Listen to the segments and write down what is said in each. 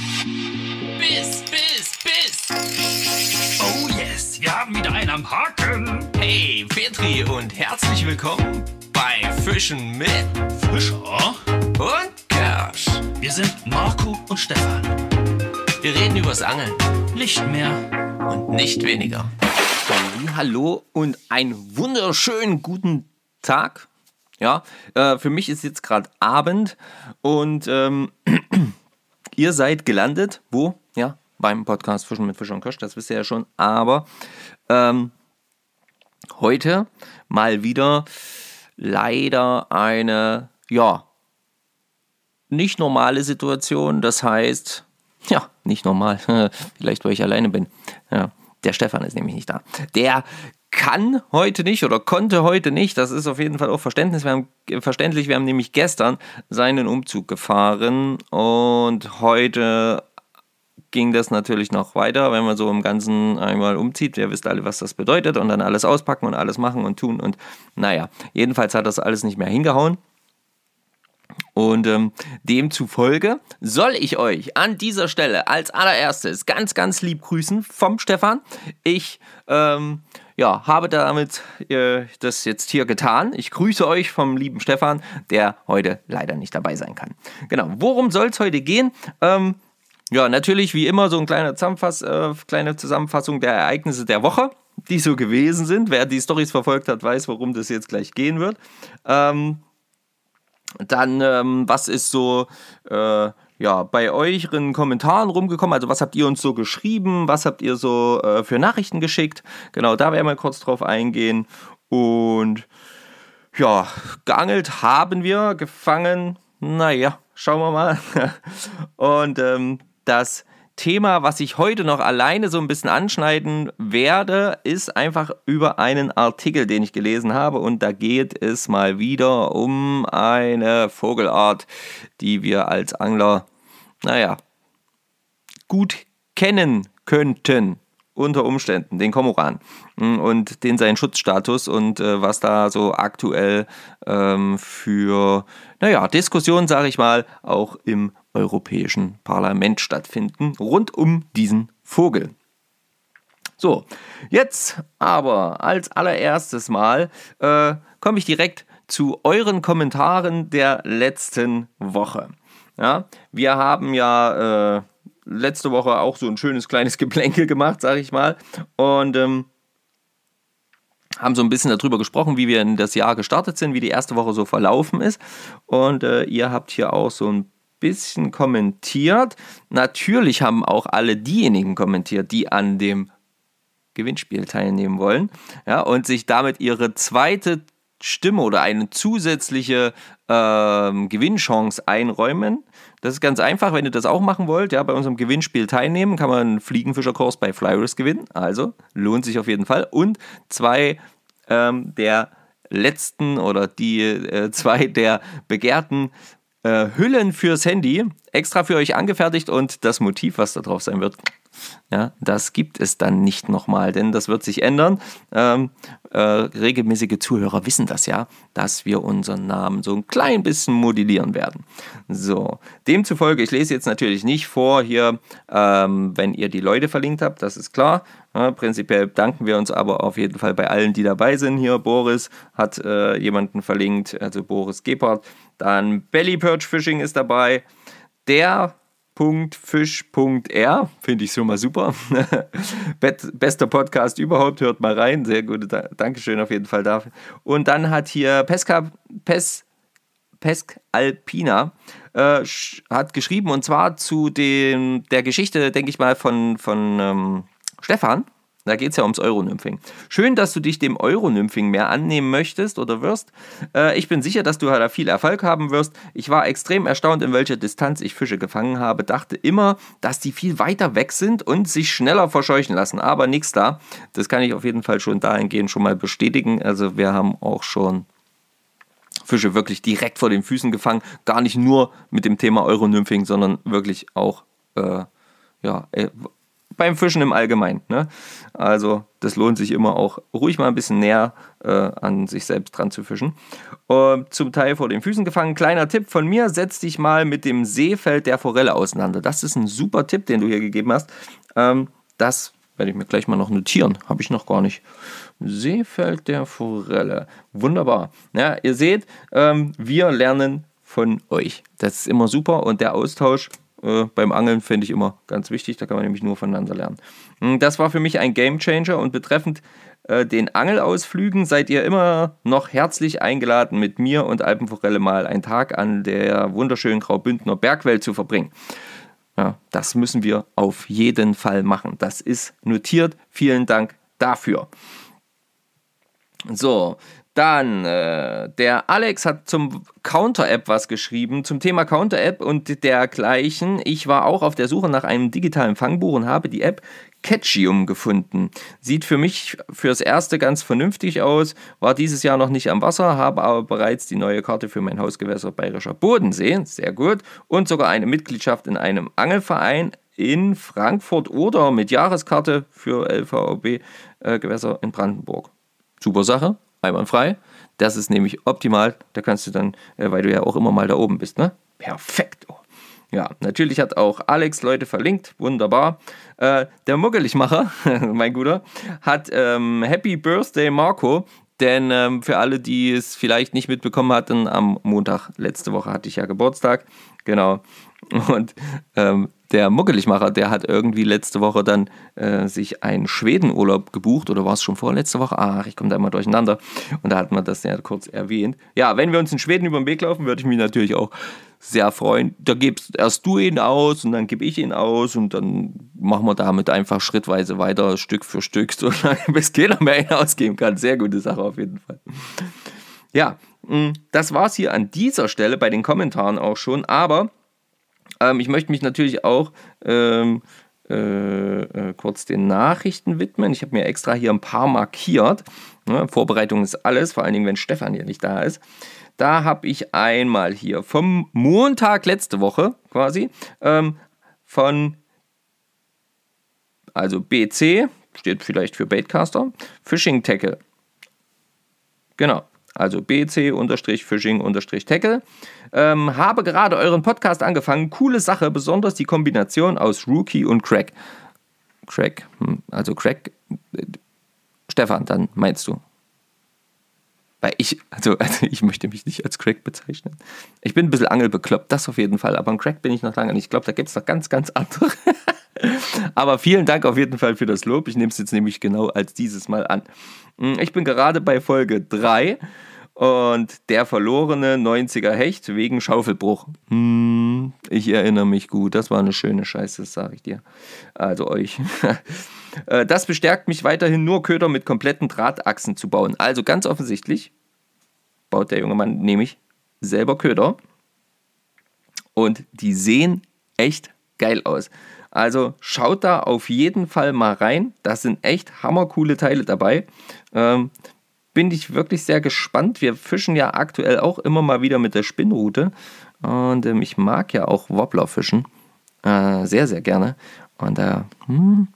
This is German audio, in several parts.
Biss, Biss, Biss. Oh yes, wir haben wieder einen am Haken. Hey, Petri und herzlich willkommen bei Fischen mit Fischer. und Kersch. Wir sind Marco und Stefan. Wir reden übers Angeln Nicht mehr. und nicht weniger. Hallo und einen wunderschönen guten Tag. Ja, äh, für mich ist jetzt gerade Abend und ähm, ihr seid gelandet. Wo? Ja, beim Podcast Fischen mit Fischer und Kirsch, das wisst ihr ja schon. Aber ähm, heute mal wieder leider eine, ja, nicht normale Situation. Das heißt, ja, nicht normal. Vielleicht, weil ich alleine bin. Ja, der Stefan ist nämlich nicht da. Der kann heute nicht oder konnte heute nicht. Das ist auf jeden Fall auch Verständnis. Wir haben, verständlich. Wir haben nämlich gestern seinen Umzug gefahren und heute ging das natürlich noch weiter, wenn man so im Ganzen einmal umzieht. Ihr wisst alle, was das bedeutet und dann alles auspacken und alles machen und tun und naja, jedenfalls hat das alles nicht mehr hingehauen. Und ähm, demzufolge soll ich euch an dieser Stelle als allererstes ganz, ganz lieb grüßen vom Stefan. Ich ähm, ja, habe damit äh, das jetzt hier getan. Ich grüße euch vom lieben Stefan, der heute leider nicht dabei sein kann. Genau, worum soll es heute gehen? Ähm, ja, natürlich wie immer so eine kleine, Zusammenfass äh, kleine Zusammenfassung der Ereignisse der Woche, die so gewesen sind. Wer die Stories verfolgt hat, weiß, worum das jetzt gleich gehen wird. Ähm, dann, ähm, was ist so äh, ja, bei euren Kommentaren rumgekommen? Also, was habt ihr uns so geschrieben? Was habt ihr so äh, für Nachrichten geschickt? Genau, da werden wir kurz drauf eingehen. Und ja, geangelt haben wir, gefangen, naja, schauen wir mal. Und ähm, das Thema, was ich heute noch alleine so ein bisschen anschneiden werde, ist einfach über einen Artikel, den ich gelesen habe. Und da geht es mal wieder um eine Vogelart, die wir als Angler, naja, gut kennen könnten. Unter Umständen, den Komoran und den seinen Schutzstatus und äh, was da so aktuell ähm, für, naja, Diskussionen, sage ich mal, auch im Europäischen Parlament stattfinden, rund um diesen Vogel. So, jetzt aber als allererstes Mal äh, komme ich direkt zu euren Kommentaren der letzten Woche. Ja, wir haben ja äh, letzte Woche auch so ein schönes kleines Geplänkel gemacht, sage ich mal, und ähm, haben so ein bisschen darüber gesprochen, wie wir in das Jahr gestartet sind, wie die erste Woche so verlaufen ist. Und äh, ihr habt hier auch so ein bisschen kommentiert. Natürlich haben auch alle diejenigen kommentiert, die an dem Gewinnspiel teilnehmen wollen ja, und sich damit ihre zweite Stimme oder eine zusätzliche ähm, Gewinnchance einräumen. Das ist ganz einfach, wenn ihr das auch machen wollt, ja, bei unserem Gewinnspiel teilnehmen, kann man einen Fliegenfischerkurs bei Flyrisk gewinnen. Also lohnt sich auf jeden Fall. Und zwei ähm, der letzten oder die äh, zwei der begehrten äh, Hüllen fürs Handy extra für euch angefertigt und das Motiv, was da drauf sein wird, ja, das gibt es dann nicht nochmal, denn das wird sich ändern. Ähm, äh, regelmäßige Zuhörer wissen das ja, dass wir unseren Namen so ein klein bisschen modellieren werden. So, demzufolge, ich lese jetzt natürlich nicht vor hier, ähm, wenn ihr die Leute verlinkt habt, das ist klar. Ja, prinzipiell danken wir uns aber auf jeden Fall bei allen, die dabei sind. Hier, Boris hat äh, jemanden verlinkt, also Boris Gebhardt. Dann Belly Perch Fishing ist dabei. Der Fisch.r, finde ich schon mal super. Bester Podcast überhaupt, hört mal rein. Sehr gut, Dankeschön auf jeden Fall dafür. Und dann hat hier Pesca, Pes, Pesk Alpina äh, hat geschrieben und zwar zu dem, der Geschichte, denke ich mal, von, von ähm, Stefan. Da geht es ja ums Euronymphing. Schön, dass du dich dem Euronymphing mehr annehmen möchtest oder wirst. Äh, ich bin sicher, dass du da viel Erfolg haben wirst. Ich war extrem erstaunt, in welcher Distanz ich Fische gefangen habe. Dachte immer, dass die viel weiter weg sind und sich schneller verscheuchen lassen. Aber nichts da. Das kann ich auf jeden Fall schon dahingehend schon mal bestätigen. Also wir haben auch schon Fische wirklich direkt vor den Füßen gefangen. Gar nicht nur mit dem Thema Euronymphing, sondern wirklich auch äh, ja, äh, beim Fischen im Allgemeinen. Ne? Also das lohnt sich immer auch ruhig mal ein bisschen näher äh, an sich selbst dran zu fischen. Uh, zum Teil vor den Füßen gefangen. Kleiner Tipp von mir, setz dich mal mit dem Seefeld der Forelle auseinander. Das ist ein super Tipp, den du hier gegeben hast. Ähm, das werde ich mir gleich mal noch notieren. Habe ich noch gar nicht. Seefeld der Forelle. Wunderbar. Ja, ihr seht, ähm, wir lernen von euch. Das ist immer super und der Austausch äh, beim Angeln finde ich immer ganz wichtig. Da kann man nämlich nur voneinander lernen. Hm, das war für mich ein Game Changer und betreffend äh, den Angelausflügen seid ihr immer noch herzlich eingeladen, mit mir und Alpenforelle mal einen Tag an der wunderschönen Graubündner Bergwelt zu verbringen. Ja, das müssen wir auf jeden Fall machen. Das ist notiert. Vielen Dank dafür. So, dann, äh, der Alex hat zum Counter-App was geschrieben, zum Thema Counter-App und dergleichen. Ich war auch auf der Suche nach einem digitalen Fangbuch und habe die App Catchium gefunden. Sieht für mich fürs Erste ganz vernünftig aus, war dieses Jahr noch nicht am Wasser, habe aber bereits die neue Karte für mein Hausgewässer Bayerischer Bodensee, sehr gut, und sogar eine Mitgliedschaft in einem Angelverein in Frankfurt oder mit Jahreskarte für LVOB-Gewässer äh, in Brandenburg. Super Sache, einwandfrei. Das ist nämlich optimal. Da kannst du dann, äh, weil du ja auch immer mal da oben bist, ne? Perfekt. Ja, natürlich hat auch Alex Leute verlinkt. Wunderbar. Äh, der Muggeligmacher, mein Guter, hat ähm, Happy Birthday Marco. Denn ähm, für alle, die es vielleicht nicht mitbekommen hatten, am Montag letzte Woche hatte ich ja Geburtstag. Genau. Und ähm, der Muggeligmacher, der hat irgendwie letzte Woche dann äh, sich einen Schwedenurlaub gebucht oder war es schon vorletzte Woche? Ach, ich komme da immer durcheinander. Und da hat man das ja kurz erwähnt. Ja, wenn wir uns in Schweden über den Weg laufen, würde ich mich natürlich auch sehr freuen. Da gibst erst du ihn aus und dann gebe ich ihn aus und dann machen wir damit einfach schrittweise weiter, Stück für Stück, so lange bis keiner mehr ihn ausgeben kann. Sehr gute Sache auf jeden Fall. Ja, mm, das war es hier an dieser Stelle bei den Kommentaren auch schon, aber ähm, ich möchte mich natürlich auch ähm, äh, äh, kurz den Nachrichten widmen. Ich habe mir extra hier ein paar markiert. Ne, Vorbereitung ist alles, vor allen Dingen, wenn Stefan hier nicht da ist. Da habe ich einmal hier vom Montag letzte Woche quasi ähm, von also BC, steht vielleicht für Baitcaster, Fishing Tackle. Genau, also BC-Fishing-Tackle. Ähm, habe gerade euren Podcast angefangen. Coole Sache, besonders die Kombination aus Rookie und Crack. Crack, hm, also Crack. Äh, Stefan, dann meinst du. Weil ich, also, also ich möchte mich nicht als Crack bezeichnen. Ich bin ein bisschen angelbekloppt, das auf jeden Fall. Aber ein Crack bin ich noch lange nicht. Ich glaube, da gibt es noch ganz, ganz andere. aber vielen Dank auf jeden Fall für das Lob. Ich nehme es jetzt nämlich genau als dieses Mal an. Hm, ich bin gerade bei Folge 3 und der verlorene 90er Hecht wegen Schaufelbruch. Hm, ich erinnere mich gut. Das war eine schöne Scheiße, sage ich dir. Also euch. Äh, das bestärkt mich weiterhin nur Köder mit kompletten Drahtachsen zu bauen. Also ganz offensichtlich baut der junge Mann nämlich selber Köder. Und die sehen echt geil aus. Also schaut da auf jeden Fall mal rein. Da sind echt hammercoole Teile dabei. Ähm, bin ich wirklich sehr gespannt. Wir fischen ja aktuell auch immer mal wieder mit der Spinnrute. Und ähm, ich mag ja auch Wobbler fischen. Äh, sehr, sehr gerne. Und da, äh, hm,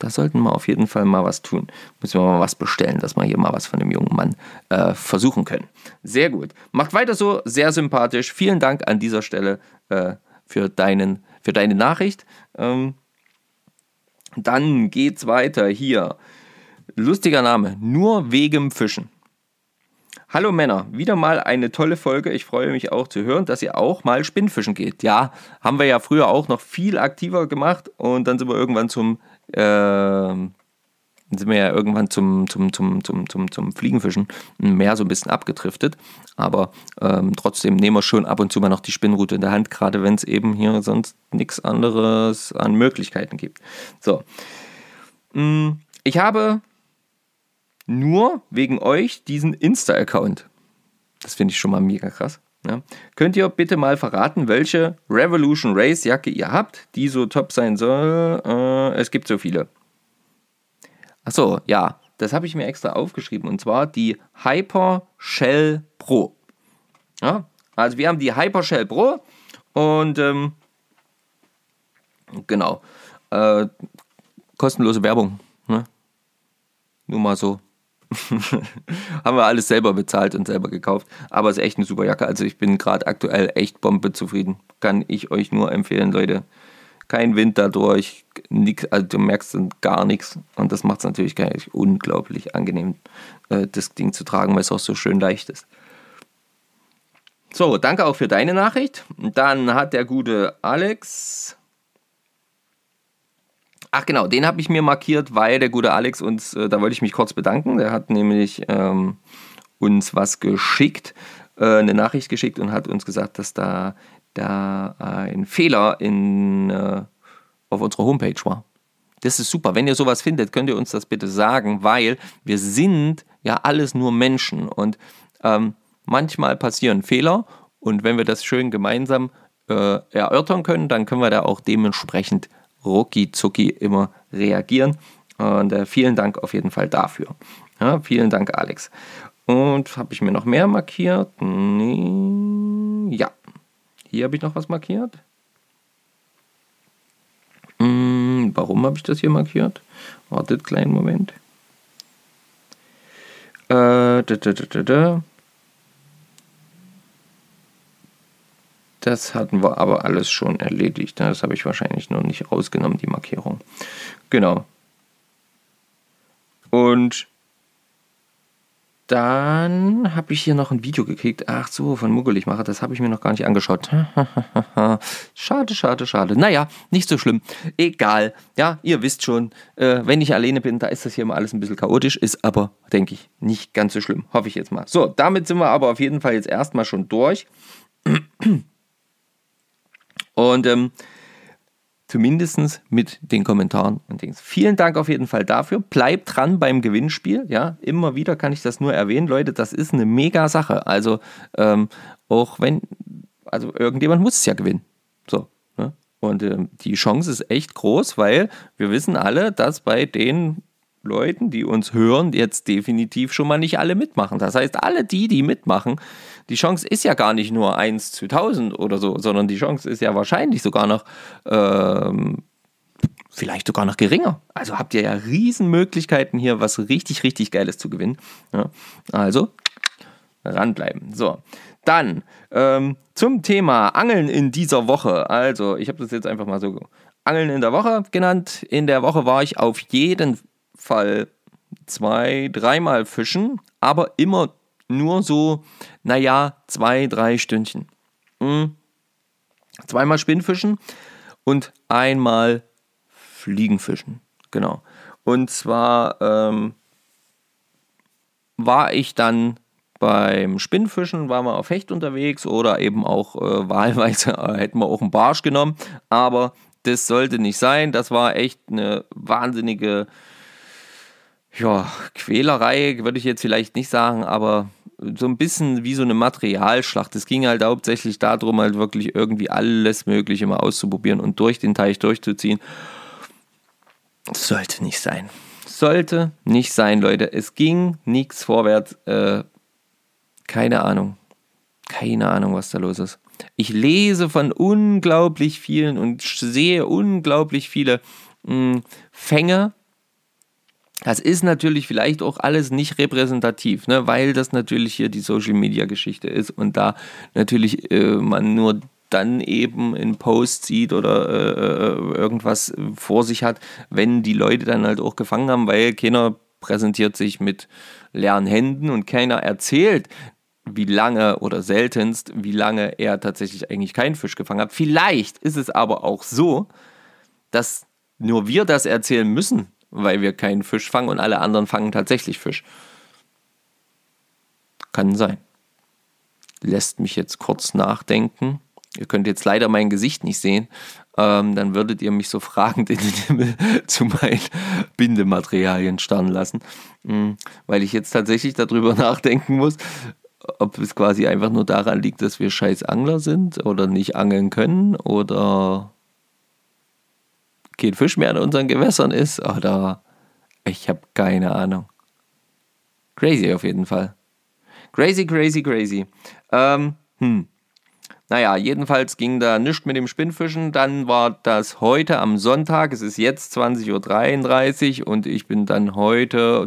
da sollten wir auf jeden Fall mal was tun. Müssen wir mal was bestellen, dass wir hier mal was von dem jungen Mann äh, versuchen können. Sehr gut. Macht weiter so, sehr sympathisch. Vielen Dank an dieser Stelle äh, für, deinen, für deine Nachricht. Ähm, dann geht's weiter hier. Lustiger Name, nur wegen Fischen. Hallo Männer, wieder mal eine tolle Folge. Ich freue mich auch zu hören, dass ihr auch mal Spinnfischen geht. Ja, haben wir ja früher auch noch viel aktiver gemacht und dann sind wir irgendwann zum äh, sind wir ja irgendwann zum, zum, zum, zum, zum, zum Fliegenfischen mehr so ein bisschen abgedriftet. Aber ähm, trotzdem nehmen wir schon ab und zu mal noch die Spinnrute in der Hand, gerade wenn es eben hier sonst nichts anderes an Möglichkeiten gibt. So. Mm, ich habe nur wegen euch diesen Insta-Account. Das finde ich schon mal mega krass. Ja. Könnt ihr bitte mal verraten, welche Revolution Race Jacke ihr habt, die so top sein soll? Äh, es gibt so viele. Achso, ja, das habe ich mir extra aufgeschrieben und zwar die Hyper Shell Pro. Ja, also wir haben die Hyper Shell Pro und ähm, genau. Äh, kostenlose Werbung. Ne? Nur mal so. Haben wir alles selber bezahlt und selber gekauft. Aber es ist echt eine super Jacke. Also ich bin gerade aktuell echt bombe zufrieden. Kann ich euch nur empfehlen, Leute. Kein Wind dadurch, nix, also du merkst dann gar nichts. Und das macht es natürlich unglaublich angenehm, äh, das Ding zu tragen, weil es auch so schön leicht ist. So, danke auch für deine Nachricht. Dann hat der gute Alex Ach genau, den habe ich mir markiert, weil der gute Alex uns, äh, da wollte ich mich kurz bedanken, der hat nämlich ähm, uns was geschickt, äh, eine Nachricht geschickt und hat uns gesagt, dass da, da ein Fehler in, äh, auf unserer Homepage war. Das ist super. Wenn ihr sowas findet, könnt ihr uns das bitte sagen, weil wir sind ja alles nur Menschen und ähm, manchmal passieren Fehler und wenn wir das schön gemeinsam äh, erörtern können, dann können wir da auch dementsprechend rucki zucki immer reagieren. Und äh, vielen Dank auf jeden Fall dafür. Ja, vielen Dank, Alex. Und habe ich mir noch mehr markiert? Nee. Ja. Hier habe ich noch was markiert. Hm, warum habe ich das hier markiert? Wartet, kleinen Moment. Äh, da, da, da, da. Das hatten wir aber alles schon erledigt. Das habe ich wahrscheinlich noch nicht rausgenommen, die Markierung. Genau. Und dann habe ich hier noch ein Video gekriegt. Ach so, von Muggeligmacher. Das habe ich mir noch gar nicht angeschaut. schade, schade, schade. Naja, nicht so schlimm. Egal. Ja, ihr wisst schon, äh, wenn ich alleine bin, da ist das hier immer alles ein bisschen chaotisch. Ist aber, denke ich, nicht ganz so schlimm. Hoffe ich jetzt mal. So, damit sind wir aber auf jeden Fall jetzt erstmal schon durch. Und ähm, zumindest mit den Kommentaren und Dings. Vielen Dank auf jeden Fall dafür. Bleibt dran beim Gewinnspiel. Ja, immer wieder kann ich das nur erwähnen, Leute. Das ist eine mega Sache. Also, ähm, auch wenn, also irgendjemand muss es ja gewinnen. So. Ne? Und ähm, die Chance ist echt groß, weil wir wissen alle, dass bei den Leuten, die uns hören, jetzt definitiv schon mal nicht alle mitmachen. Das heißt, alle die, die mitmachen, die Chance ist ja gar nicht nur 1 zu 1000 oder so, sondern die Chance ist ja wahrscheinlich sogar noch, ähm, vielleicht sogar noch geringer. Also habt ihr ja Riesenmöglichkeiten hier, was richtig, richtig Geiles zu gewinnen. Ja, also ranbleiben. So, dann ähm, zum Thema Angeln in dieser Woche. Also, ich habe das jetzt einfach mal so Angeln in der Woche genannt. In der Woche war ich auf jeden Fall zwei, dreimal fischen, aber immer nur so, naja, zwei, drei Stündchen. Mhm. Zweimal Spinnfischen und einmal Fliegenfischen. Genau. Und zwar ähm, war ich dann beim Spinnfischen, waren wir auf Hecht unterwegs oder eben auch äh, wahlweise äh, hätten wir auch einen Barsch genommen. Aber das sollte nicht sein. Das war echt eine wahnsinnige ja, Quälerei, würde ich jetzt vielleicht nicht sagen, aber so ein bisschen wie so eine Materialschlacht. Es ging halt hauptsächlich darum, halt wirklich irgendwie alles Mögliche mal auszuprobieren und durch den Teich durchzuziehen. Sollte nicht sein. Sollte nicht sein, Leute. Es ging nichts vorwärts. Äh, keine Ahnung. Keine Ahnung, was da los ist. Ich lese von unglaublich vielen und sehe unglaublich viele mh, hm, Fänge das ist natürlich vielleicht auch alles nicht repräsentativ, ne, weil das natürlich hier die Social Media Geschichte ist und da natürlich äh, man nur dann eben in Post sieht oder äh, äh, irgendwas vor sich hat, wenn die Leute dann halt auch gefangen haben, weil keiner präsentiert sich mit leeren Händen und keiner erzählt, wie lange oder seltenst, wie lange er tatsächlich eigentlich keinen Fisch gefangen hat. Vielleicht ist es aber auch so, dass nur wir das erzählen müssen, weil wir keinen Fisch fangen und alle anderen fangen tatsächlich Fisch. Kann sein. Lässt mich jetzt kurz nachdenken. Ihr könnt jetzt leider mein Gesicht nicht sehen. Ähm, dann würdet ihr mich so fragend in den Himmel zu meinen Bindematerialien starren lassen. Mhm. Weil ich jetzt tatsächlich darüber nachdenken muss, ob es quasi einfach nur daran liegt, dass wir scheiß Angler sind oder nicht angeln können oder kein Fisch mehr in unseren Gewässern ist oder ich habe keine Ahnung. Crazy auf jeden Fall. Crazy, crazy, crazy. Ähm, hm. Naja, jedenfalls ging da nichts mit dem Spinnfischen. Dann war das heute am Sonntag. Es ist jetzt 20.33 Uhr und ich bin dann heute,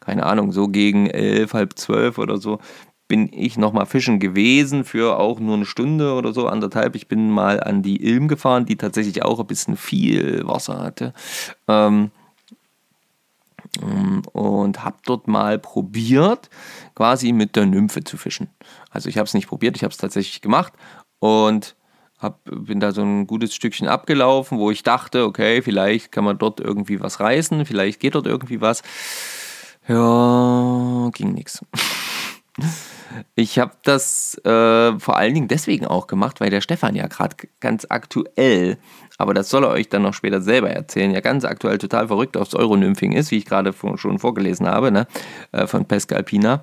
keine Ahnung, so gegen elf, halb zwölf oder so, bin ich nochmal fischen gewesen für auch nur eine Stunde oder so, anderthalb. Ich bin mal an die Ilm gefahren, die tatsächlich auch ein bisschen viel Wasser hatte. Ähm, und habe dort mal probiert, quasi mit der Nymphe zu fischen. Also ich habe es nicht probiert, ich habe es tatsächlich gemacht und hab, bin da so ein gutes Stückchen abgelaufen, wo ich dachte, okay, vielleicht kann man dort irgendwie was reißen, vielleicht geht dort irgendwie was. Ja, ging nichts. Ich habe das äh, vor allen Dingen deswegen auch gemacht, weil der Stefan ja gerade ganz aktuell, aber das soll er euch dann noch später selber erzählen, ja ganz aktuell total verrückt aufs Euronymphing ist, wie ich gerade schon vorgelesen habe, ne, äh, von Pascal Pina.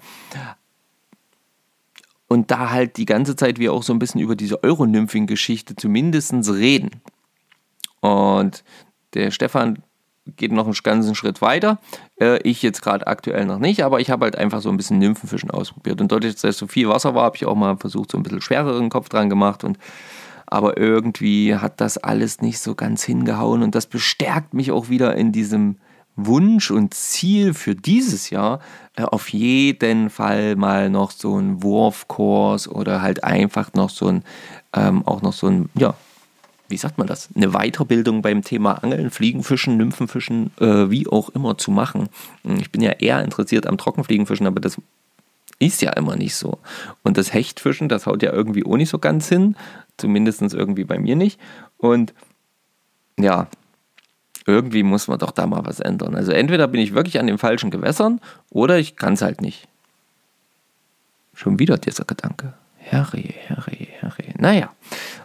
Und da halt die ganze Zeit wir auch so ein bisschen über diese Euronymphing-Geschichte zumindest reden. Und der Stefan geht noch einen ganzen Schritt weiter. Äh, ich jetzt gerade aktuell noch nicht, aber ich habe halt einfach so ein bisschen Nymphenfischen ausprobiert. Und dadurch, dass so viel Wasser war, habe ich auch mal versucht, so ein bisschen schwereren Kopf dran gemacht. Und aber irgendwie hat das alles nicht so ganz hingehauen. Und das bestärkt mich auch wieder in diesem Wunsch und Ziel für dieses Jahr, äh, auf jeden Fall mal noch so einen Wurfkurs oder halt einfach noch so ein, ähm, auch noch so ein, ja, wie sagt man das, eine Weiterbildung beim Thema Angeln, Fliegenfischen, Nymphenfischen, äh, wie auch immer zu machen. Ich bin ja eher interessiert am Trockenfliegenfischen, aber das ist ja immer nicht so. Und das Hechtfischen, das haut ja irgendwie auch nicht so ganz hin, zumindest irgendwie bei mir nicht. Und ja, irgendwie muss man doch da mal was ändern. Also entweder bin ich wirklich an den falschen Gewässern oder ich kann es halt nicht. Schon wieder dieser Gedanke. Herre, herre, herre. Naja,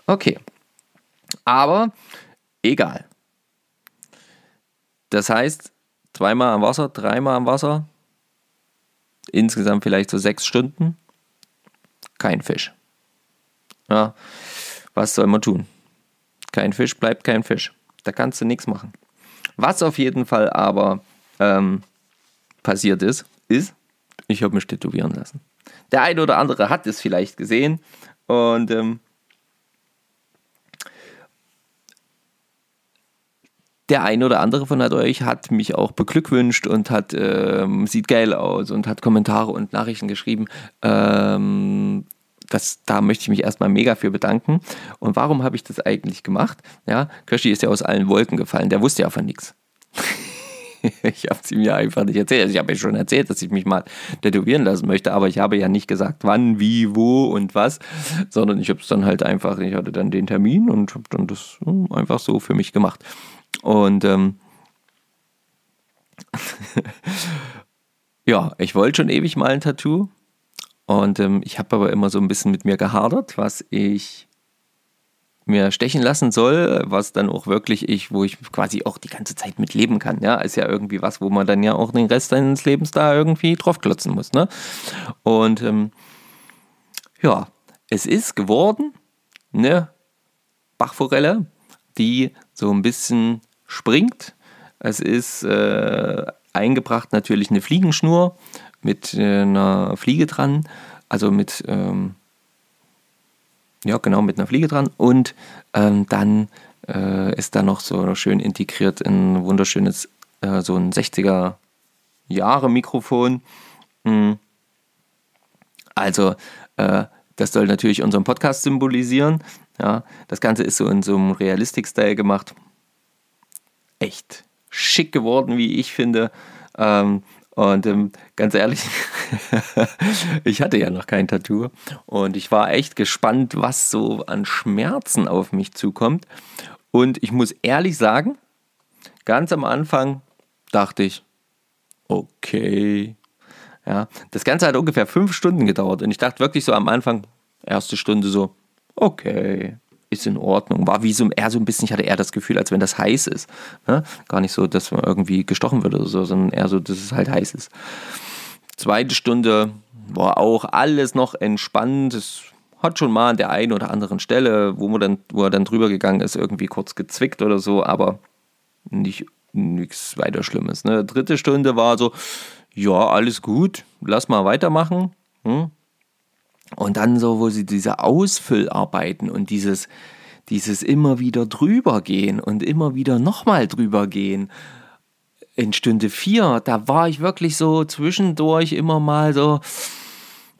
okay. Aber egal. Das heißt, zweimal am Wasser, dreimal am Wasser, insgesamt vielleicht so sechs Stunden, kein Fisch. Ja, was soll man tun? Kein Fisch bleibt kein Fisch. Da kannst du nichts machen. Was auf jeden Fall aber ähm, passiert ist, ist, ich habe mich tätowieren lassen. Der eine oder andere hat es vielleicht gesehen und ähm, der eine oder andere von euch hat mich auch beglückwünscht und hat, ähm, sieht geil aus und hat Kommentare und Nachrichten geschrieben. Ähm, das, da möchte ich mich erstmal mega für bedanken. Und warum habe ich das eigentlich gemacht? Ja, Kirschi ist ja aus allen Wolken gefallen. Der wusste ja von nichts. ich habe es ihm ja einfach nicht erzählt. Ich habe ja schon erzählt, dass ich mich mal tätowieren lassen möchte, aber ich habe ja nicht gesagt, wann, wie, wo und was, sondern ich habe es dann halt einfach, ich hatte dann den Termin und habe dann das hm, einfach so für mich gemacht. Und ähm, ja, ich wollte schon ewig mal ein Tattoo. Und ähm, ich habe aber immer so ein bisschen mit mir gehadert, was ich mir stechen lassen soll, was dann auch wirklich ich, wo ich quasi auch die ganze Zeit mit leben kann. Ja, ist ja irgendwie was, wo man dann ja auch den Rest seines Lebens da irgendwie draufklotzen muss. Ne? Und ähm, ja, es ist geworden eine Bachforelle, die so ein bisschen springt. Es ist äh, eingebracht natürlich eine Fliegenschnur mit äh, einer Fliege dran, also mit, ähm, ja genau, mit einer Fliege dran und ähm, dann äh, ist da noch so schön integriert ein wunderschönes, äh, so ein 60er Jahre Mikrofon. Mhm. Also äh, das soll natürlich unseren Podcast symbolisieren. Ja, das Ganze ist so in so einem Realistik-Style gemacht echt schick geworden, wie ich finde. Ähm, und ähm, ganz ehrlich, ich hatte ja noch kein Tattoo und ich war echt gespannt, was so an Schmerzen auf mich zukommt. Und ich muss ehrlich sagen, ganz am Anfang dachte ich, okay. Ja, das Ganze hat ungefähr fünf Stunden gedauert und ich dachte wirklich so am Anfang, erste Stunde so, okay, ist in Ordnung. War wie so eher so ein bisschen, ich hatte eher das Gefühl, als wenn das heiß ist. Ne? Gar nicht so, dass man irgendwie gestochen wird oder so, sondern eher so, dass es halt heiß ist. Zweite Stunde war auch alles noch entspannt. Es hat schon mal an der einen oder anderen Stelle, wo, man dann, wo er dann drüber gegangen ist, irgendwie kurz gezwickt oder so, aber nicht nichts weiter Schlimmes. Ne? Dritte Stunde war so, ja, alles gut, lass mal weitermachen. Hm? Und dann so, wo sie diese Ausfüllarbeiten und dieses, dieses immer wieder drüber gehen und immer wieder nochmal drüber gehen. In Stunde 4, da war ich wirklich so zwischendurch immer mal so,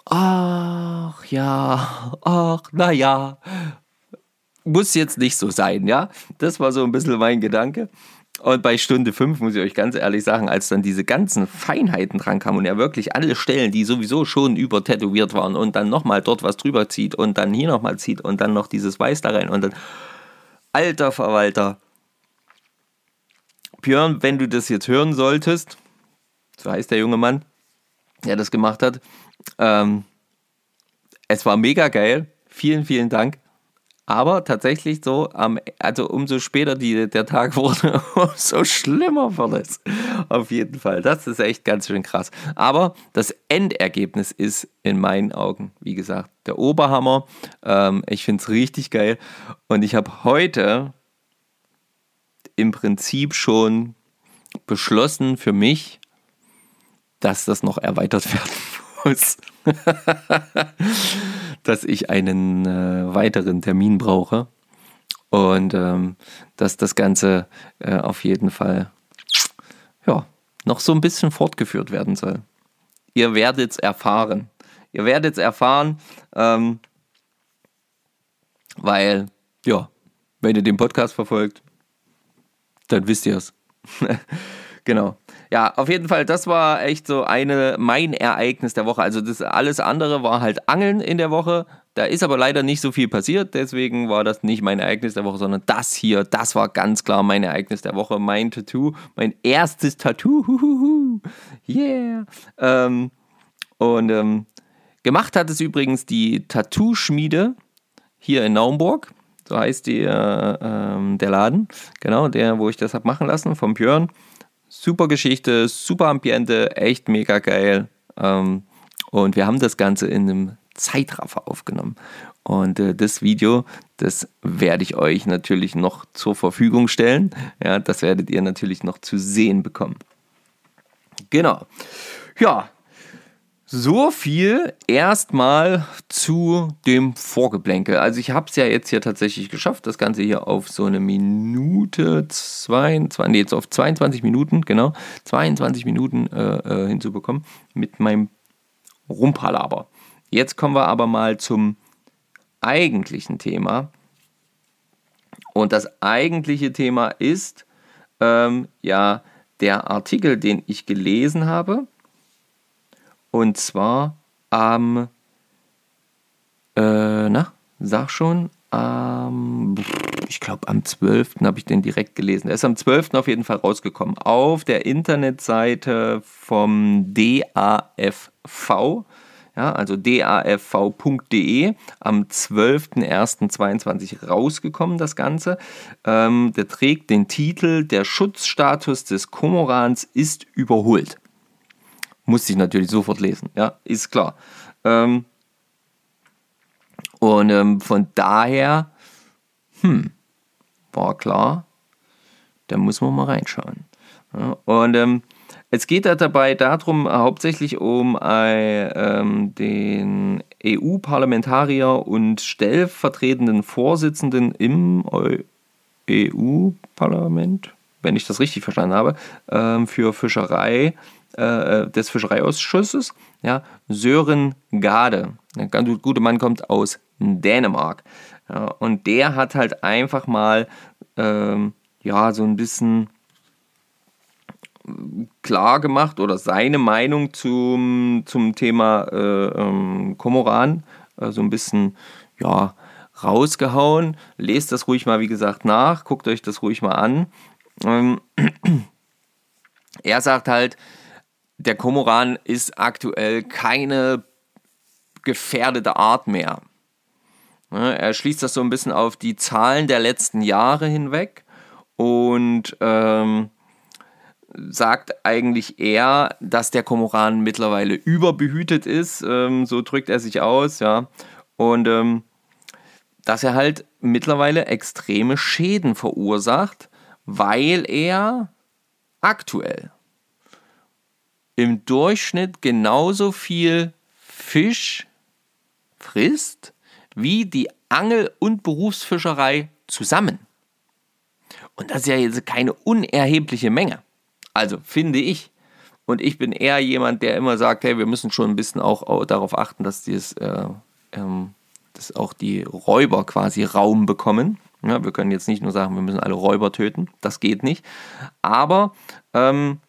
ach ja, ach, naja, muss jetzt nicht so sein, ja. Das war so ein bisschen mein Gedanke. Und bei Stunde 5 muss ich euch ganz ehrlich sagen, als dann diese ganzen Feinheiten dran kamen und er wirklich alle Stellen, die sowieso schon übertätowiert waren und dann nochmal dort was drüber zieht und dann hier nochmal zieht und dann noch dieses Weiß da rein und dann, alter Verwalter, Björn, wenn du das jetzt hören solltest, so heißt der junge Mann, der das gemacht hat, ähm, es war mega geil, vielen, vielen Dank. Aber tatsächlich so, also umso später die, der Tag wurde, umso schlimmer wird es. Auf jeden Fall. Das ist echt ganz schön krass. Aber das Endergebnis ist in meinen Augen, wie gesagt, der Oberhammer. Ähm, ich finde es richtig geil. Und ich habe heute im Prinzip schon beschlossen für mich, dass das noch erweitert werden muss. Dass ich einen äh, weiteren Termin brauche und ähm, dass das Ganze äh, auf jeden Fall ja, noch so ein bisschen fortgeführt werden soll. Ihr werdet es erfahren. Ihr werdet es erfahren, ähm, weil, ja, wenn ihr den Podcast verfolgt, dann wisst ihr es. genau. Ja, auf jeden Fall, das war echt so eine, mein Ereignis der Woche. Also das alles andere war halt Angeln in der Woche. Da ist aber leider nicht so viel passiert, deswegen war das nicht mein Ereignis der Woche, sondern das hier, das war ganz klar mein Ereignis der Woche, mein Tattoo, mein erstes Tattoo. Huhuhu. Yeah. Ähm, und ähm, gemacht hat es übrigens die Tattoo-Schmiede hier in Naumburg. So heißt die, äh, äh, der Laden, genau, der, wo ich das habe machen lassen, vom Björn. Super Geschichte, super Ambiente, echt mega geil. Ähm, und wir haben das Ganze in einem Zeitraffer aufgenommen. Und äh, das Video, das werde ich euch natürlich noch zur Verfügung stellen. Ja, das werdet ihr natürlich noch zu sehen bekommen. Genau. Ja, so viel erstmal zu dem Vorgeplänkel. Also ich habe es ja jetzt hier tatsächlich geschafft, das Ganze hier auf so eine Minute, 22, nee, jetzt auf 22 Minuten, genau, 22 Minuten äh, äh, hinzubekommen mit meinem Rumpalaber. Jetzt kommen wir aber mal zum eigentlichen Thema. Und das eigentliche Thema ist ähm, ja der Artikel, den ich gelesen habe und zwar am, äh, na, sag schon, am, ich glaube am 12. habe ich den direkt gelesen. Er ist am 12. auf jeden Fall rausgekommen. Auf der Internetseite vom DAFV, ja, also dafv.de, am 12.01.22 rausgekommen, das Ganze. Ähm, der trägt den Titel Der Schutzstatus des Komorans ist überholt. Musste ich natürlich sofort lesen, ja, ist klar. Ähm, und ähm, von daher, hm, war klar, da muss man mal reinschauen. Ja, und ähm, es geht da dabei darum, hauptsächlich um äh, ähm, den EU-Parlamentarier und stellvertretenden Vorsitzenden im EU-Parlament, wenn ich das richtig verstanden habe, äh, für Fischerei äh, des Fischereiausschusses, ja, Sören Gade. Der ganz gute Mann kommt aus Dänemark. Ja, und der hat halt einfach mal ähm, ja, so ein bisschen klar gemacht oder seine Meinung zum, zum Thema äh, ähm, Komoran äh, so ein bisschen ja, rausgehauen. Lest das ruhig mal, wie gesagt, nach, guckt euch das ruhig mal an. Ähm, er sagt halt, der Komoran ist aktuell keine gefährdete Art mehr. Er schließt das so ein bisschen auf die Zahlen der letzten Jahre hinweg und ähm, sagt eigentlich eher, dass der Komoran mittlerweile überbehütet ist, ähm, so drückt er sich aus, ja, und ähm, dass er halt mittlerweile extreme Schäden verursacht, weil er aktuell im Durchschnitt genauso viel Fisch frisst wie die Angel- und Berufsfischerei zusammen. Und das ist ja jetzt keine unerhebliche Menge. Also finde ich. Und ich bin eher jemand, der immer sagt, hey, wir müssen schon ein bisschen auch darauf achten, dass, dieses, äh, ähm, dass auch die Räuber quasi Raum bekommen. Ja, wir können jetzt nicht nur sagen, wir müssen alle Räuber töten. Das geht nicht. Aber ähm,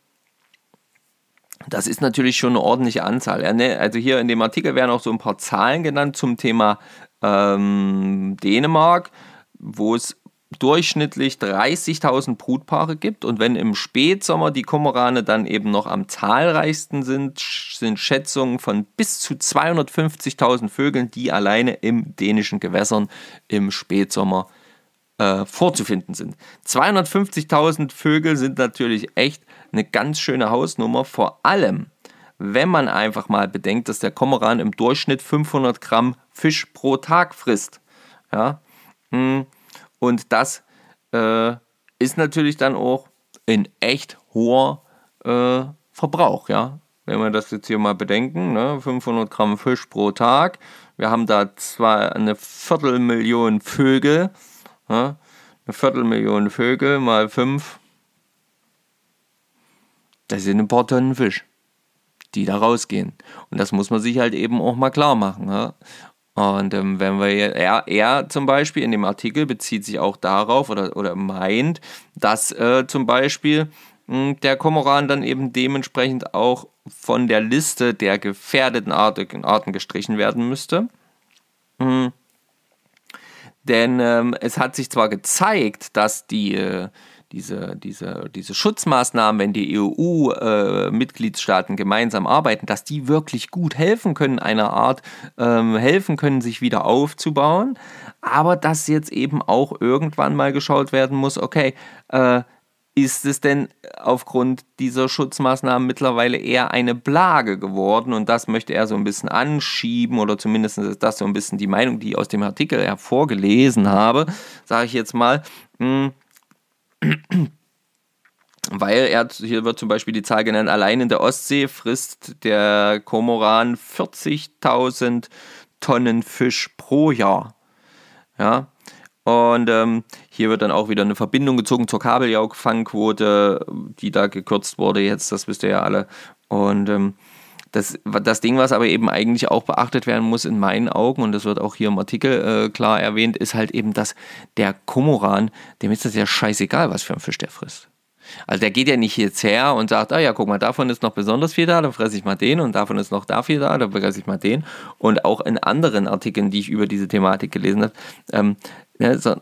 das ist natürlich schon eine ordentliche Anzahl. Ne, also hier in dem Artikel werden auch so ein paar Zahlen genannt zum Thema ähm, Dänemark, wo es durchschnittlich 30.000 Brutpaare gibt und wenn im Spätsommer die Kormorane dann eben noch am zahlreichsten sind, sind Schätzungen von bis zu 250.000 Vögeln, die alleine im dänischen Gewässern im Spätsommer äh, vorzufinden sind. 250.000 Vögel sind natürlich echt eine ganz schöne Hausnummer, vor allem wenn man einfach mal bedenkt, dass der Kormoran im Durchschnitt 500 Gramm Fisch pro Tag frisst. Ja, hm. und das äh, ist natürlich dann auch ein echt hoher äh, Verbrauch. Ja, wenn wir das jetzt hier mal bedenken, ne? 500 Gramm Fisch pro Tag. Wir haben da zwar eine Viertelmillion Vögel. Ja? Eine Viertelmillion Vögel mal 5. Das sind ein paar Tonnen Fisch die da rausgehen. Und das muss man sich halt eben auch mal klar machen. Ja? Und ähm, wenn wir, er, er zum Beispiel in dem Artikel bezieht sich auch darauf oder, oder meint, dass äh, zum Beispiel mh, hm, der Komoran dann eben dementsprechend auch von der Liste der gefährdeten Arten, Arten gestrichen werden müsste. Mhm. Denn ähm, es hat sich zwar gezeigt, dass die, äh, diese, diese, diese Schutzmaßnahmen, wenn die EU-Mitgliedstaaten äh, gemeinsam arbeiten, dass die wirklich gut helfen können, einer Art ähm, helfen können, sich wieder aufzubauen. Aber dass jetzt eben auch irgendwann mal geschaut werden muss, okay, äh, ist es denn aufgrund dieser Schutzmaßnahmen mittlerweile eher eine Plage geworden? Und das möchte er so ein bisschen anschieben oder zumindest ist das so ein bisschen die Meinung, die ich aus dem Artikel hervorgelesen habe, sage ich jetzt mal. Hm, weil er, hier wird zum Beispiel die Zahl genannt, allein in der Ostsee frisst der Komoran 40.000 Tonnen Fisch pro Jahr. Ja, und ähm, hier wird dann auch wieder eine Verbindung gezogen zur Kabeljau-Fangquote, die da gekürzt wurde jetzt, das wisst ihr ja alle. Und ähm, das, das Ding, was aber eben eigentlich auch beachtet werden muss in meinen Augen, und das wird auch hier im Artikel äh, klar erwähnt, ist halt eben, dass der Komoran, dem ist das ja scheißegal, was für ein Fisch der frisst. Also der geht ja nicht jetzt her und sagt, ah ja, guck mal, davon ist noch besonders viel da, dann fresse ich mal den und davon ist noch da viel da, dann fresse ich mal den. Und auch in anderen Artikeln, die ich über diese Thematik gelesen habe, ähm, ja, so,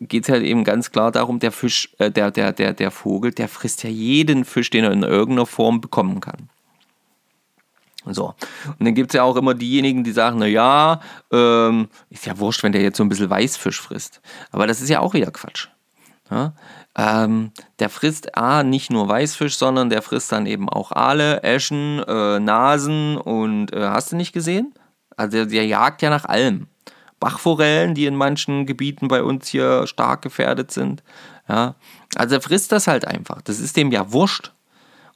geht es halt eben ganz klar darum, der Fisch, äh, der, der, der, der Vogel, der frisst ja jeden Fisch, den er in irgendeiner Form bekommen kann. So. Und dann gibt es ja auch immer diejenigen, die sagen, naja, ähm, ist ja wurscht, wenn der jetzt so ein bisschen Weißfisch frisst. Aber das ist ja auch wieder Quatsch. Ja? Ähm, der frisst A, nicht nur Weißfisch, sondern der frisst dann eben auch Aale, Eschen, äh, Nasen und äh, hast du nicht gesehen? Also der, der jagt ja nach allem. Bachforellen, die in manchen Gebieten bei uns hier stark gefährdet sind. Ja? Also er frisst das halt einfach. Das ist dem ja wurscht.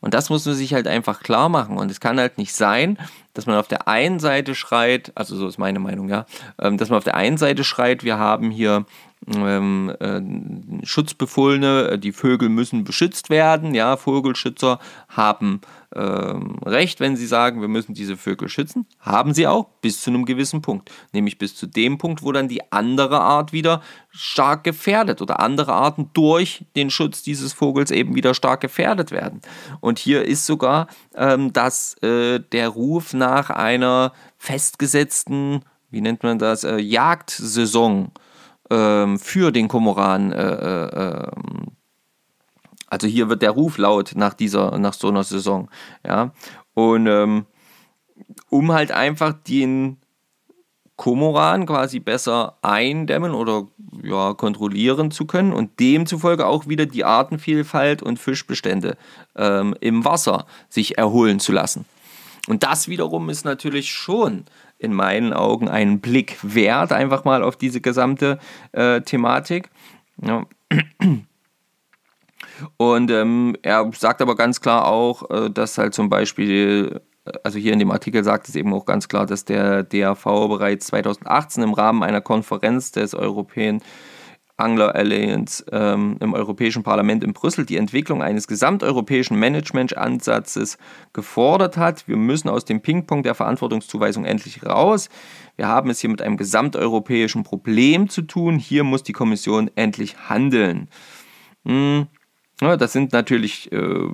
Und das muss man sich halt einfach klar machen. Und es kann halt nicht sein, dass man auf der einen Seite schreit, also so ist meine Meinung, ja, ähm, dass man auf der einen Seite schreit, wir haben hier ähm, äh, Schutzbefohlene, äh, die Vögel müssen beschützt werden. Ja, Vogelschützer haben ähm, recht, wenn sie sagen, wir müssen diese Vögel schützen. Haben sie auch bis zu einem gewissen Punkt. Nämlich bis zu dem Punkt, wo dann die andere Art wieder stark gefährdet oder andere Arten durch den Schutz dieses Vogels eben wieder stark gefährdet werden. Und hier ist sogar, ähm, dass äh, der Ruf nach einer festgesetzten, wie nennt man das, äh, Jagdsaison ähm, für den Komoran. Äh, äh, ähm, also hier wird der Ruf laut nach dieser, nach so einer Saison. Ja. Und ähm, um halt einfach den Komoran quasi besser eindämmen oder ja, kontrollieren zu können und demzufolge auch wieder die Artenvielfalt und Fischbestände ähm, im Wasser sich erholen zu lassen. Und das wiederum ist natürlich schon in meinen Augen einen Blick wert, einfach mal auf diese gesamte äh, Thematik. Ja. Und ähm, er sagt aber ganz klar auch, äh, dass halt zum Beispiel also hier in dem Artikel sagt es eben auch ganz klar, dass der DAV bereits 2018 im Rahmen einer Konferenz des Europäischen Angler Alliance ähm, im Europäischen Parlament in Brüssel die Entwicklung eines gesamteuropäischen Managementansatzes gefordert hat. Wir müssen aus dem Ping-Pong der Verantwortungszuweisung endlich raus. Wir haben es hier mit einem gesamteuropäischen Problem zu tun. Hier muss die Kommission endlich handeln. Hm, ja, das sind natürlich äh,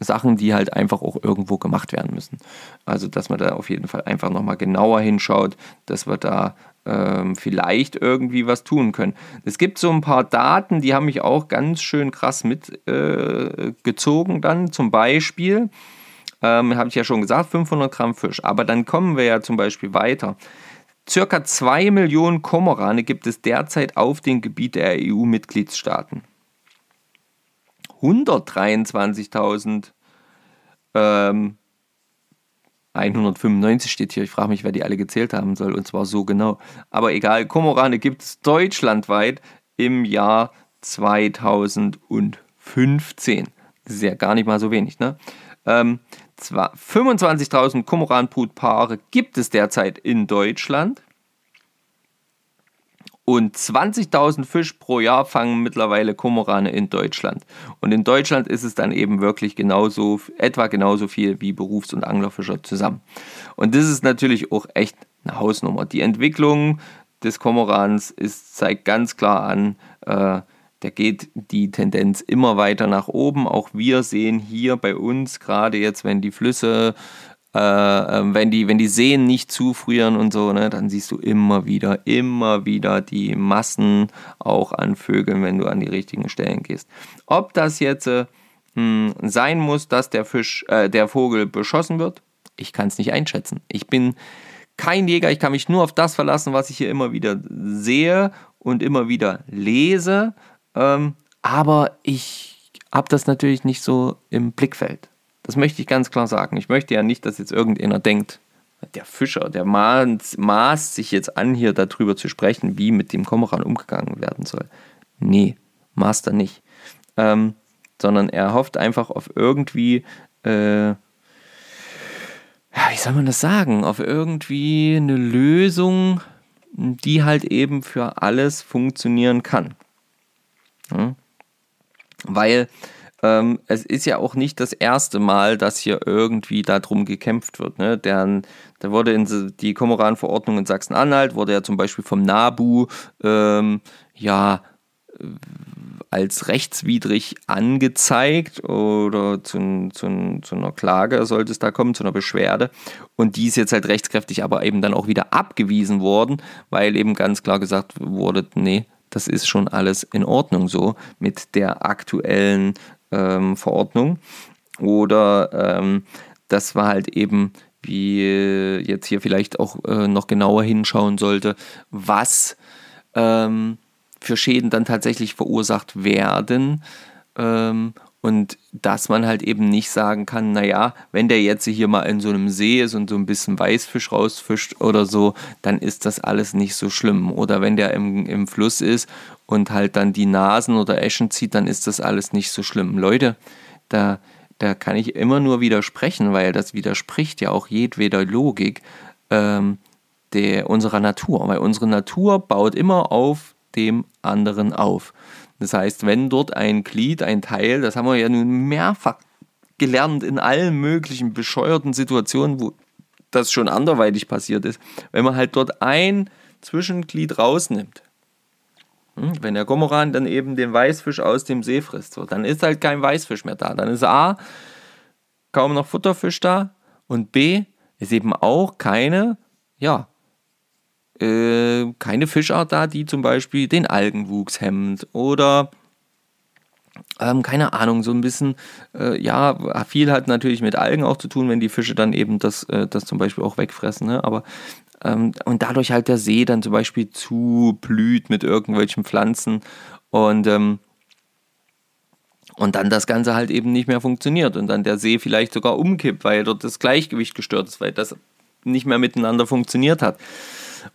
Sachen, die halt einfach auch irgendwo gemacht werden müssen. Also, dass man da auf jeden Fall einfach nochmal genauer hinschaut, dass wir da ähm, vielleicht irgendwie was tun können. Es gibt so ein paar Daten, die haben mich auch ganz schön krass mitgezogen äh, dann. Zum Beispiel, ähm, habe ich ja schon gesagt, 500 Gramm Fisch. Aber dann kommen wir ja zum Beispiel weiter. Circa 2 Millionen Kormorane gibt es derzeit auf dem Gebiet der EU-Mitgliedstaaten. 123.000 ähm, 195 steht hier. Ich frage mich, wer die alle gezählt haben soll. Und zwar so genau. Aber egal, Komorane gibt es deutschlandweit im Jahr 2015. Das ist ja gar nicht mal so wenig, ne? Ähm, 25.000 Komoranbrutpaare gibt es derzeit in Deutschland und 20.000 Fisch pro Jahr fangen mittlerweile Kormorane in Deutschland. Und in Deutschland ist es dann eben wirklich genauso, etwa genauso viel wie Berufs- und Anglerfischer zusammen. Und das ist natürlich auch echt eine Hausnummer. Die Entwicklung des Kormorans ist, zeigt ganz klar an, äh, da geht die Tendenz immer weiter nach oben. Auch wir sehen hier bei uns, gerade jetzt, wenn die Flüsse äh, ähm, wenn, die, wenn die Seen nicht zufrieren und so, ne, dann siehst du immer wieder, immer wieder die Massen auch an Vögeln, wenn du an die richtigen Stellen gehst. Ob das jetzt äh, hm, sein muss, dass der Fisch, äh, der Vogel beschossen wird, ich kann es nicht einschätzen. Ich bin kein Jäger, ich kann mich nur auf das verlassen, was ich hier immer wieder sehe und immer wieder lese. Ähm, aber ich habe das natürlich nicht so im Blickfeld. Das möchte ich ganz klar sagen. Ich möchte ja nicht, dass jetzt irgendeiner denkt, der Fischer, der maßt, maßt sich jetzt an, hier darüber zu sprechen, wie mit dem Kormoran umgegangen werden soll. Nee, maßt er nicht. Ähm, sondern er hofft einfach auf irgendwie, äh, wie soll man das sagen, auf irgendwie eine Lösung, die halt eben für alles funktionieren kann. Ja? Weil ähm, es ist ja auch nicht das erste Mal, dass hier irgendwie darum gekämpft wird. Ne? Der, da wurde in die Komoran-Verordnung in Sachsen-Anhalt, wurde ja zum Beispiel vom NABU ähm, ja als rechtswidrig angezeigt oder zu, zu, zu, einer Klage sollte es da kommen, zu einer Beschwerde. Und die ist jetzt halt rechtskräftig aber eben dann auch wieder abgewiesen worden, weil eben ganz klar gesagt wurde, nee, das ist schon alles in Ordnung so mit der aktuellen ähm, Verordnung. Oder ähm, das war halt eben, wie jetzt hier vielleicht auch äh, noch genauer hinschauen sollte, was ähm, für Schäden dann tatsächlich verursacht werden. Und dass man halt eben nicht sagen kann, naja, wenn der jetzt hier mal in so einem See ist und so ein bisschen Weißfisch rausfischt oder so, dann ist das alles nicht so schlimm. Oder wenn der im, im Fluss ist und halt dann die Nasen oder Eschen zieht, dann ist das alles nicht so schlimm. Leute, da, da kann ich immer nur widersprechen, weil das widerspricht ja auch jedweder Logik ähm, der, unserer Natur. Weil unsere Natur baut immer auf dem anderen auf. Das heißt, wenn dort ein Glied, ein Teil, das haben wir ja nun mehrfach gelernt in allen möglichen bescheuerten Situationen, wo das schon anderweitig passiert ist, wenn man halt dort ein Zwischenglied rausnimmt, hm, wenn der Gomoran dann eben den Weißfisch aus dem See frisst, so, dann ist halt kein Weißfisch mehr da. Dann ist A, kaum noch Futterfisch da und B, ist eben auch keine, ja, äh, keine Fischart da, die zum Beispiel den Algenwuchs hemmt oder ähm, keine Ahnung, so ein bisschen, äh, ja, viel hat natürlich mit Algen auch zu tun, wenn die Fische dann eben das, äh, das zum Beispiel auch wegfressen, ne? aber ähm, und dadurch halt der See dann zum Beispiel zublüht mit irgendwelchen Pflanzen und ähm, und dann das Ganze halt eben nicht mehr funktioniert und dann der See vielleicht sogar umkippt, weil dort das Gleichgewicht gestört ist, weil das nicht mehr miteinander funktioniert hat.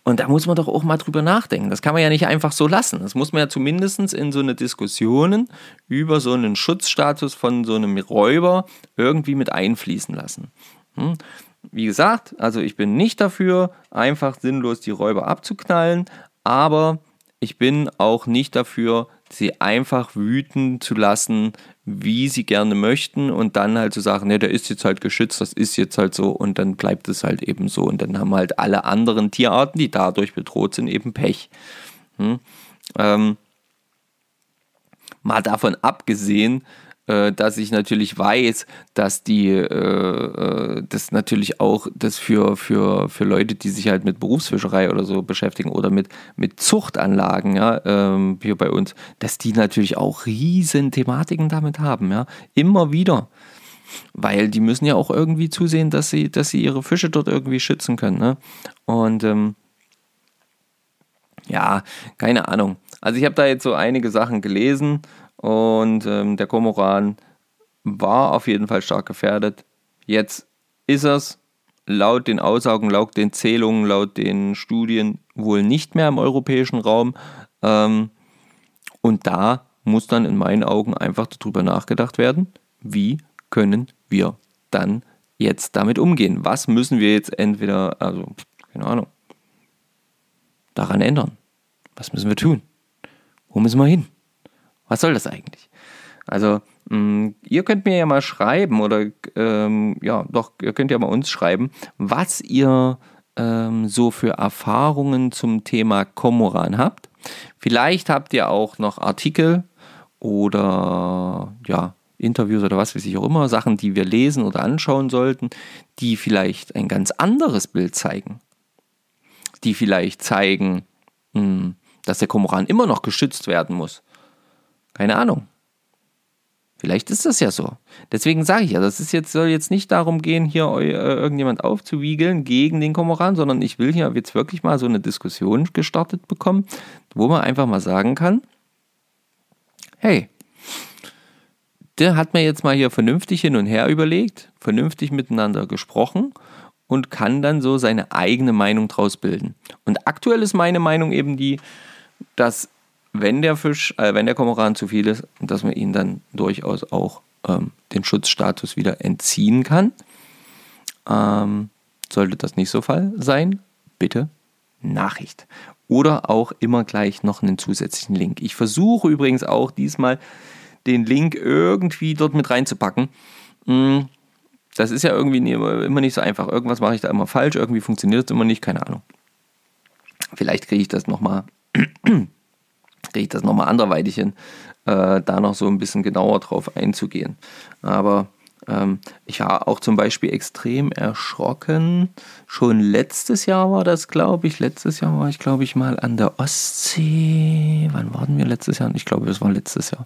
Und da muss man doch auch mal drüber nachdenken. Das kann man ja nicht einfach so lassen. Das muss man ja zumindest in so eine Diskussionen über so einen Schutzstatus von so einem Räuber irgendwie mit einfließen lassen. Hm? wie gesagt, also ich bin nicht dafür, einfach sinnlos die Räuber abzuknallen, aber ich bin auch nicht dafür, sie einfach wüten zu lassen, wie sie gerne möchten und dann halt zu sagen, ne, der ist jetzt halt geschützt, das ist jetzt halt so und dann bleibt es halt eben so und dann haben halt alle anderen Tierarten, die dadurch bedroht sind, eben Pech. Hm? Ähm, mal davon abgesehen, dass ich natürlich weiß, dass die, äh, äh, das natürlich auch das für, für, für Leute, die sich halt mit Berufsfischerei oder so beschäftigen oder mit, mit Zuchtanlagen, ja, ähm, hier bei uns, dass die natürlich auch riesen Thematiken damit haben, ja, immer wieder. Weil die müssen ja auch irgendwie zusehen, dass sie, dass sie ihre Fische dort irgendwie schützen können. Ne? Und ähm, ja, keine Ahnung. Also ich habe da jetzt so einige Sachen gelesen und ähm, der Komoran war auf jeden Fall stark gefährdet. Jetzt ist es laut den Aussagen, laut den Zählungen, laut den Studien wohl nicht mehr im europäischen Raum. Ähm, und da muss dann in meinen Augen einfach darüber nachgedacht werden, wie können wir dann jetzt damit umgehen? Was müssen wir jetzt entweder, also keine Ahnung, daran ändern? Was müssen wir tun? Wo müssen wir hin? Was soll das eigentlich? Also, mh, mm, ihr könnt mir ja mal schreiben oder ähm, ja, doch, ihr könnt ja mal uns schreiben, was ihr ähm, so für Erfahrungen zum Thema Komoran habt. Vielleicht habt ihr auch noch Artikel oder ja, Interviews oder was weiß ich auch immer, Sachen, die wir lesen oder anschauen sollten, die vielleicht ein ganz anderes Bild zeigen. Die vielleicht zeigen, mh, hm, dass der Komoran immer noch geschützt werden muss keine Ahnung. Vielleicht ist das ja so. Deswegen sage ich ja, das ist jetzt, soll jetzt nicht darum gehen, hier äh, irgendjemand aufzuwiegeln gegen den Komoran, sondern ich will hier jetzt wirklich mal so eine Diskussion gestartet bekommen, wo man einfach mal sagen kann, hey, der hat mir jetzt mal hier vernünftig hin und her überlegt, vernünftig miteinander gesprochen und kann dann so seine eigene Meinung draus bilden. Und aktuell ist meine Meinung eben die, dass wenn der Fisch, äh, wenn der Komoran zu viel ist, dass man ihn dann durchaus auch ähm, den Schutzstatus wieder entziehen kann. Ähm, sollte das nicht so Fall sein, bitte Nachricht. Oder auch immer gleich noch einen zusätzlichen Link. Ich versuche übrigens auch diesmal den Link irgendwie dort mit reinzupacken. Hm, das ist ja irgendwie immer nicht so einfach. Irgendwas mache ich da immer falsch, irgendwie funktioniert es immer nicht, keine Ahnung. Vielleicht kriege ich das nochmal kriege ich das nochmal anderweitig hin, äh, da noch so ein bisschen genauer drauf einzugehen. Aber ähm, ich war auch zum Beispiel extrem erschrocken. Schon letztes Jahr war das, glaube ich. Letztes Jahr war ich, glaube ich, mal an der Ostsee. Wann waren wir letztes Jahr? Ich glaube, das war letztes Jahr.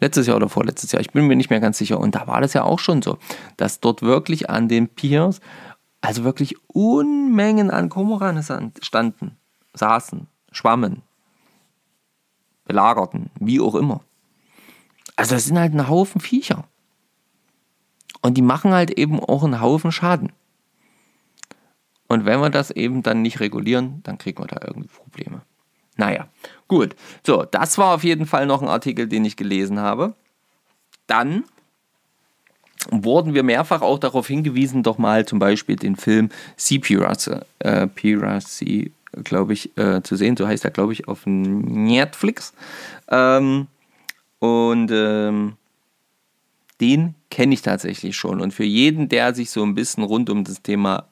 Letztes Jahr oder vorletztes Jahr. Ich bin mir nicht mehr ganz sicher. Und da war das ja auch schon so, dass dort wirklich an den Piers, also wirklich Unmengen an Kormoranen standen, saßen, schwammen, belagerten, wie auch immer. Also das sind halt ein Haufen Viecher. Und die machen halt eben auch einen Haufen Schaden. Und wenn wir das eben dann nicht regulieren, dann kriegen wir da irgendwie Probleme. Naja, gut. So, das war auf jeden Fall noch ein Artikel, den ich gelesen habe. Dann wurden wir mehrfach auch darauf hingewiesen, doch mal zum Beispiel den Film Sea Piracy, äh, Piracy glaube ich, äh, zu sehen. So heißt er, glaube ich, auf Netflix. Ähm, und ähm, den kenne ich tatsächlich schon. Und für jeden, der sich so ein bisschen rund um das Thema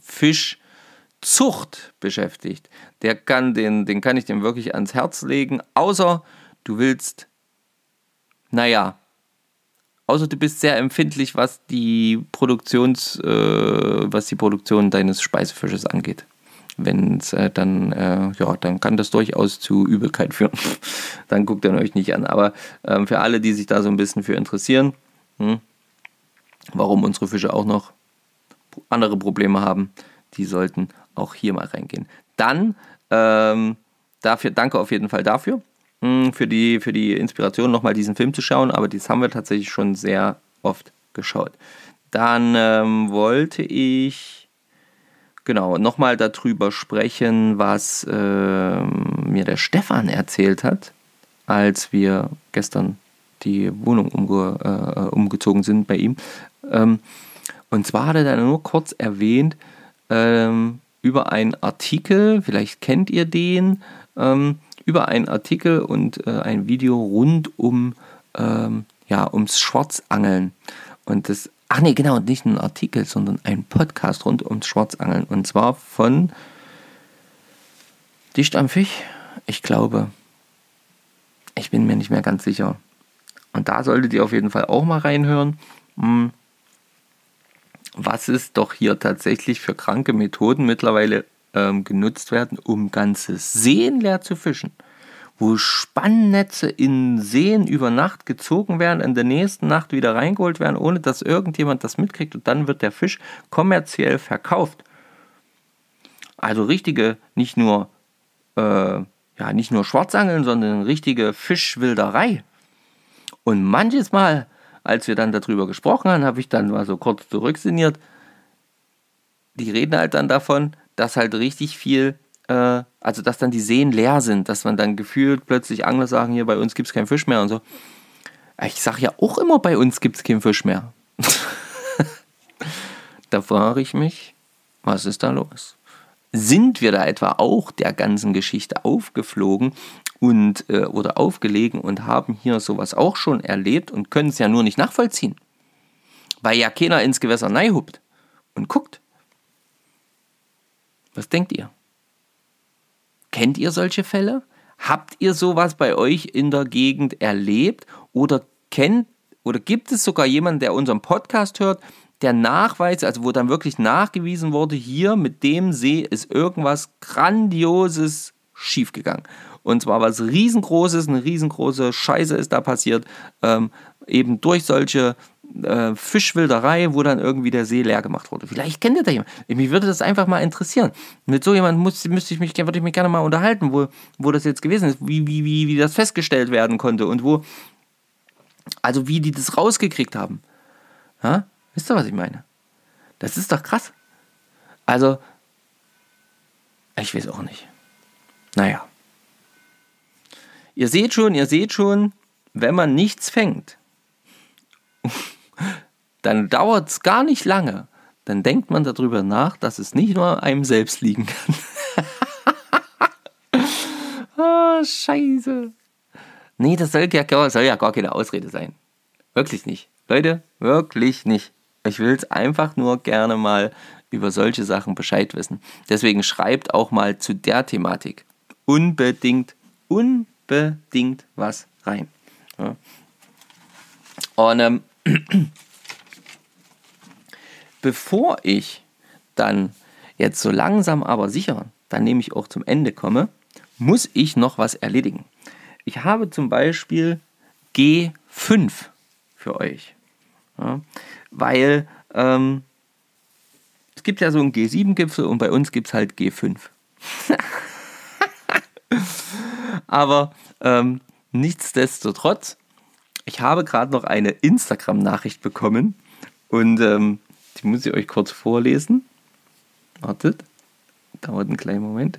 Fischzucht beschäftigt, der kann den, den kann ich dem wirklich ans Herz legen. Außer du willst, naja, außer du bist sehr empfindlich, was die Produktions, äh, was die Produktion deines Speisefisches angeht wenn es äh, dann, äh, ja, dann kann das durchaus zu Übelkeit führen. dann guckt er euch nicht an. Aber ähm, für alle, die sich da so ein bisschen für interessieren, hm, warum unsere Fische auch noch andere Probleme haben, die sollten auch hier mal reingehen. Dann ähm, dafür, danke auf jeden Fall dafür, hm, für, die, für die Inspiration, nochmal diesen Film zu schauen. Aber dies haben wir tatsächlich schon sehr oft geschaut. Dann ähm, wollte ich genau, nochmal darüber sprechen, was äh, mir der Stefan erzählt hat, als wir gestern die Wohnung umge äh, umgezogen sind bei ihm. Ähm, Und zwar hat er dann nur kurz erwähnt ähm, über einen Artikel, vielleicht kennt ihr den, ähm, über einen Artikel und äh, ein Video rund um ähm, ja, ums Schwarzangeln. Und das, ach nee, genau, nicht ein Artikel, sondern ein Podcast rund ums Schwarzangeln. Und zwar von Dicht am Fisch, ich glaube. Ich bin mir nicht mehr ganz sicher. Und da solltet ihr auf jeden Fall auch mal reinhören. Hm, was es doch hier tatsächlich für kranke Methoden mittlerweile ähm, genutzt werden, um ganze Seen leer zu fischen. Wo Spannnetze in Seen über Nacht gezogen werden, in der nächsten Nacht wieder reingeholt werden, ohne dass irgendjemand das mitkriegt und dann wird der Fisch kommerziell verkauft. Also richtige, nicht nur, äh, ja, nicht nur Schwarzangeln, sondern richtige Fischwilderei. Und manches Mal, als wir dann darüber gesprochen haben, habe ich dann mal so kurz zurücksinniert. Die reden halt dann davon, dass halt richtig viel, äh, also dass dann die Seen leer sind, dass man dann gefühlt plötzlich Angler sagen, hier bei uns gibt es keinen Fisch mehr und so. Ich sage ja auch immer, bei uns gibt es keinen Fisch mehr. da frage ich mich, was ist da los? Sind wir da etwa auch der ganzen Geschichte aufgeflogen und äh, oder aufgelegen und haben hier sowas auch schon erlebt und können es ja nur nicht nachvollziehen? Weil ja keiner ins Gewässer neihupt und guckt. Was denkt ihr? Kennt ihr solche Fälle? Habt ihr sowas bei euch in der Gegend erlebt? Oder kennt oder gibt es sogar jemanden, der unseren Podcast hört, der Nachweis, also wo dann wirklich nachgewiesen wurde, hier mit dem See ist irgendwas Grandioses schiefgegangen. Und zwar was riesengroßes, eine riesengroße Scheiße ist da passiert, ähm, eben durch solche äh, Fischwilderei, wo dann irgendwie der See leer gemacht wurde. Vielleicht kennt ihr da jemanden. Mich würde das einfach mal interessieren. Mit so jemandem muss, müsste ich mich, würde ich mich gerne mal unterhalten, wo, wo das jetzt gewesen ist, wie, wie, wie, wie das festgestellt werden konnte und wo, also wie die das rausgekriegt haben. Ja? Wisst ihr, was ich meine? Das ist doch krass. Also, ich weiß auch nicht. Naja. Ihr seht schon, ihr seht schon, wenn man nichts fängt, dann dauert es gar nicht lange. Dann denkt man darüber nach, dass es nicht nur einem selbst liegen kann. oh, scheiße. Nee, das soll ja, soll ja gar keine Ausrede sein. Wirklich nicht. Leute, wirklich nicht. Ich will es einfach nur gerne mal über solche Sachen Bescheid wissen. Deswegen schreibt auch mal zu der Thematik unbedingt, unbedingt was rein. Ja. Und ähm, bevor ich dann jetzt so langsam aber sicher, dann nehme ich auch zum Ende komme, muss ich noch was erledigen. Ich habe zum Beispiel G5 für euch. Ja, weil ähm, es gibt ja so einen G7-Gipfel und bei uns gibt es halt G5. Aber ähm, nichtsdestotrotz ich habe gerade noch eine Instagram-Nachricht bekommen und ähm, die muss ich euch kurz vorlesen. Wartet, dauert einen kleinen Moment.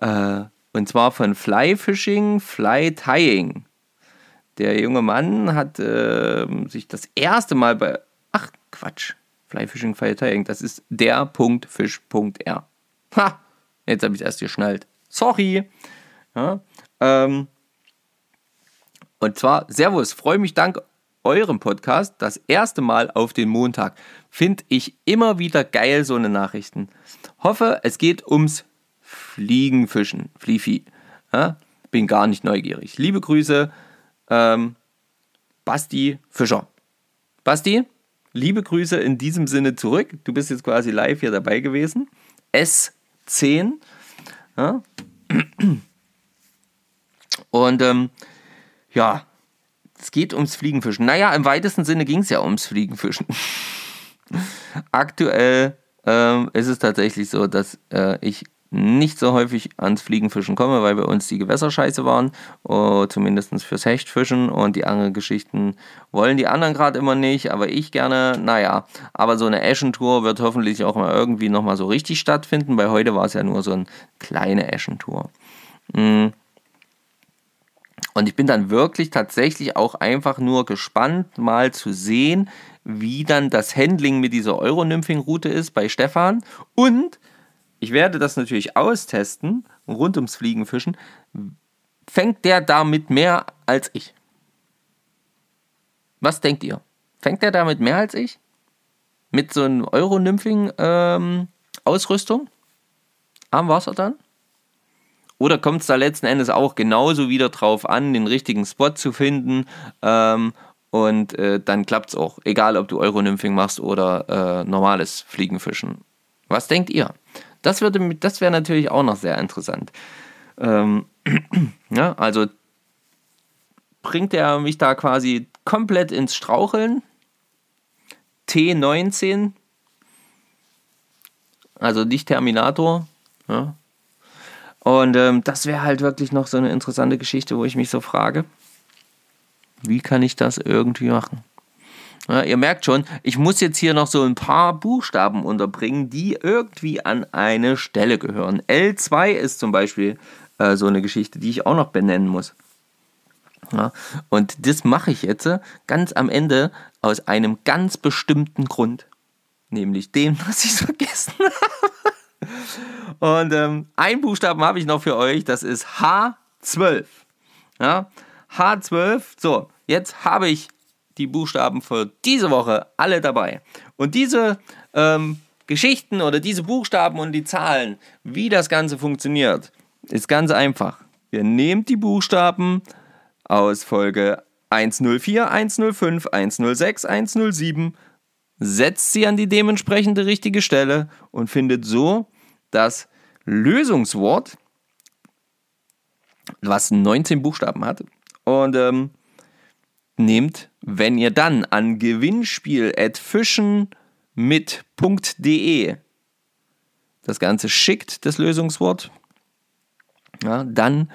Äh, und zwar von Fly Fishing, Fly Tying. Der junge Mann hat äh, sich das erste Mal bei. Ach, Quatsch. Fly Fishing, Fly Tying. Das ist der Punkt Fisch.r. Ha! Jetzt habe ich es erst geschnallt. Sorry. Ja, ähm, und zwar, Servus, freue mich dank eurem Podcast das erste Mal auf den Montag. Finde ich immer wieder geil, so eine Nachrichten. Hoffe, es geht ums Fliegenfischen, Fliefi. Ja, bin gar nicht neugierig. Liebe Grüße, ähm, Basti Fischer. Basti, liebe Grüße in diesem Sinne zurück. Du bist jetzt quasi live hier dabei gewesen. S10. Ja. Und ähm, ja, es geht ums Fliegenfischen. Naja, im weitesten Sinne ging es ja ums Fliegenfischen. Aktuell ähm, ist es tatsächlich so, dass äh, ich nicht so häufig ans Fliegenfischen komme, weil bei uns die Gewässer scheiße waren, oh, zumindest fürs Hechtfischen und die anderen Geschichten wollen die anderen gerade immer nicht, aber ich gerne, naja, aber so eine Eschentour wird hoffentlich auch mal irgendwie nochmal so richtig stattfinden, weil heute war es ja nur so eine kleine Eschentour. Mhm. Und ich bin dann wirklich tatsächlich auch einfach nur gespannt, mal zu sehen, wie dann das Handling mit dieser Euronymphing-Route ist bei Stefan. Und ich werde das natürlich austesten, rund ums Fliegenfischen. Fängt der damit mehr als ich? Was denkt ihr? Fängt der damit mehr als ich? Mit so einem Euronymphing-Ausrüstung? Ähm, am Wasser dann? Oder kommt es da letzten Endes auch genauso wieder drauf an, den richtigen Spot zu finden? Ähm, und äh, dann klappt es auch. Egal, ob du Euronymphing machst oder äh, normales Fliegenfischen. Was denkt ihr? Das, das wäre natürlich auch noch sehr interessant. Ähm, ja, also bringt er mich da quasi komplett ins Straucheln. T19, also nicht Terminator. Ja. Und ähm, das wäre halt wirklich noch so eine interessante Geschichte, wo ich mich so frage, wie kann ich das irgendwie machen? Ja, ihr merkt schon, ich muss jetzt hier noch so ein paar Buchstaben unterbringen, die irgendwie an eine Stelle gehören. L2 ist zum Beispiel äh, so eine Geschichte, die ich auch noch benennen muss. Ja, und das mache ich jetzt ganz am Ende aus einem ganz bestimmten Grund. Nämlich dem, dass ich es vergessen habe. Und ähm, ein Buchstaben habe ich noch für euch, das ist H12. Ja, H12. So, jetzt habe ich die Buchstaben für diese Woche alle dabei. Und diese ähm, Geschichten oder diese Buchstaben und die Zahlen, wie das Ganze funktioniert, ist ganz einfach. Ihr nehmt die Buchstaben aus Folge 104, 105, 106, 107, setzt sie an die dementsprechende richtige Stelle und findet so das Lösungswort, was 19 Buchstaben hat. Und ähm, nehmt, wenn ihr dann an gewinnspiel.fischenmit.de das Ganze schickt, das Lösungswort, ja, dann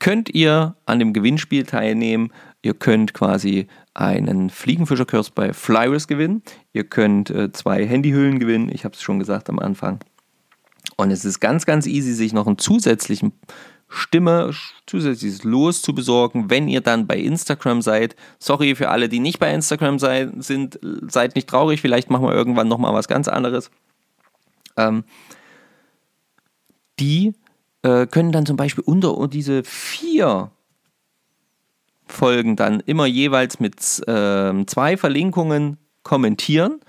könnt ihr an dem Gewinnspiel teilnehmen. Ihr könnt quasi einen Fliegenfischerkurs bei Flyrus gewinnen. Ihr könnt äh, zwei Handyhüllen gewinnen. Ich habe es schon gesagt am Anfang. Und es ist ganz, ganz easy, sich noch einen zusätzlichen Stimme, zusätzliches Los zu besorgen, wenn ihr dann bei Instagram seid. Sorry für alle, die nicht bei Instagram sei, sind, seid nicht traurig. Vielleicht machen wir irgendwann nochmal was ganz anderes. Ähm, die äh, können dann zum Beispiel unter diese vier Folgen dann immer jeweils mit äh, zwei Verlinkungen kommentieren.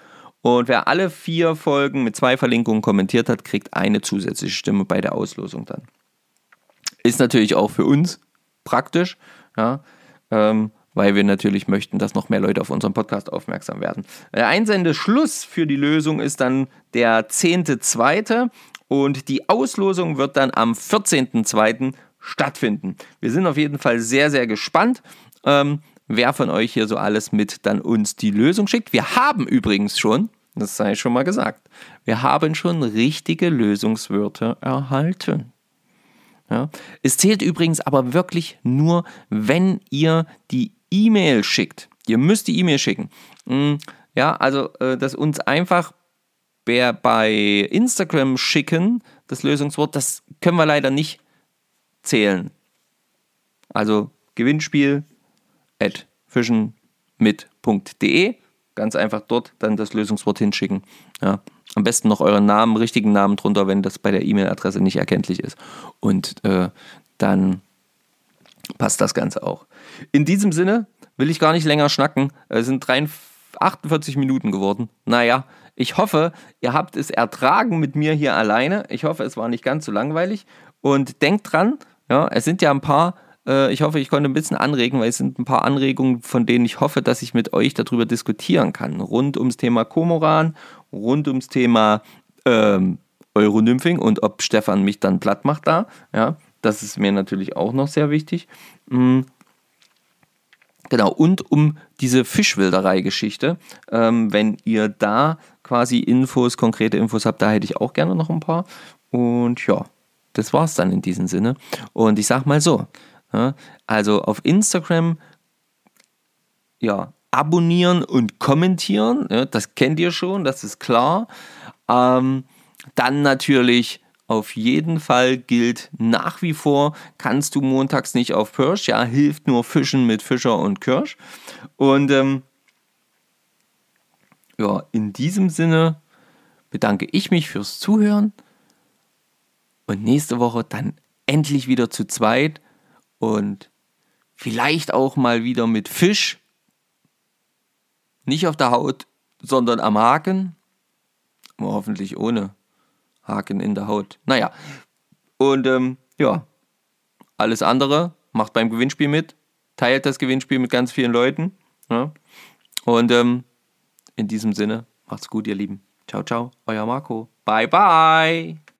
Und wer alle vier Folgen mit zwei Verlinkungen kommentiert hat, kriegt eine zusätzliche Stimme bei der Auslosung dann. Ist natürlich auch für uns praktisch, ja, ähm, weil wir natürlich möchten, dass noch mehr Leute auf unseren Podcast aufmerksam werden. Der Einsendeschluss für die Lösung ist dann der 10.2. Und die Auslosung wird dann am 14.02. stattfinden. Wir sind auf jeden Fall sehr, sehr gespannt. Ähm, wer von euch hier so alles mit dann uns die Lösung schickt. Wir haben übrigens schon, das sei schon mal gesagt, wir haben schon richtige Lösungswörter erhalten. Ja. Es zählt übrigens aber wirklich nur, wenn ihr die E-Mail schickt. Ihr müsst die E-Mail schicken. Hm, ja, also äh, dass uns einfach bei Instagram schicken, das Lösungswort, das können wir leider nicht zählen. Also Gewinnspiel at fissionmit.de. Ganz einfach dort dann das Lösungswort hinschicken. Ja. Am besten noch euren Namen, richtigen Namen drunter, wenn das bei der E-Mail-Adresse nicht erkenntlich ist. Und äh, dann passt das Ganze auch. In diesem Sinne will ich gar nicht länger schnacken. Es sind 48 Minuten geworden. Naja, ich hoffe, ihr habt es ertragen mit mir hier alleine. Ich hoffe, es war nicht ganz so langweilig. Und denkt dran, ja, es sind ja ein paar, äh, ich hoffe, ich konnte ein bisschen anregen, weil es sind ein paar Anregungen, von denen ich hoffe, dass ich mit euch darüber diskutieren kann. Rund ums Thema Komoran, rund ums Thema ähm, Euronymphing und ob Stefan mich dann platt macht da. Ja, das ist mir natürlich auch noch sehr wichtig. Mhm. Genau, und um diese Fischwilderei-Geschichte. Ähm, wenn ihr da quasi Infos, konkrete Infos habt, da hätte ich auch gerne noch ein paar. Und ja, das war's dann in diesem Sinne. Und ich sag mal so, also auf Instagram, ja, abonnieren und kommentieren, das kennt ihr schon, das ist klar. Ähm, dann natürlich auf jeden Fall gilt nach wie vor, kannst du montags nicht auf Pirsch, ja, hilft nur Fischen mit Fischer und Kirsch. Und ähm, ja, in diesem Sinne bedanke ich mich fürs Zuhören und nächste Woche dann endlich wieder zu zweit und vielleicht auch mal wieder mit Fisch. Nicht auf der Haut, sondern am Haken. Aber hoffentlich ohne Haken in der Haut. Naja, und ähm, ja, alles andere macht beim Gewinnspiel mit, teilt das Gewinnspiel mit ganz vielen Leuten. Ja? Und ähm, in diesem Sinne, macht's gut, ihr Lieben. Ciao, ciao, euer Marco. Bye, bye.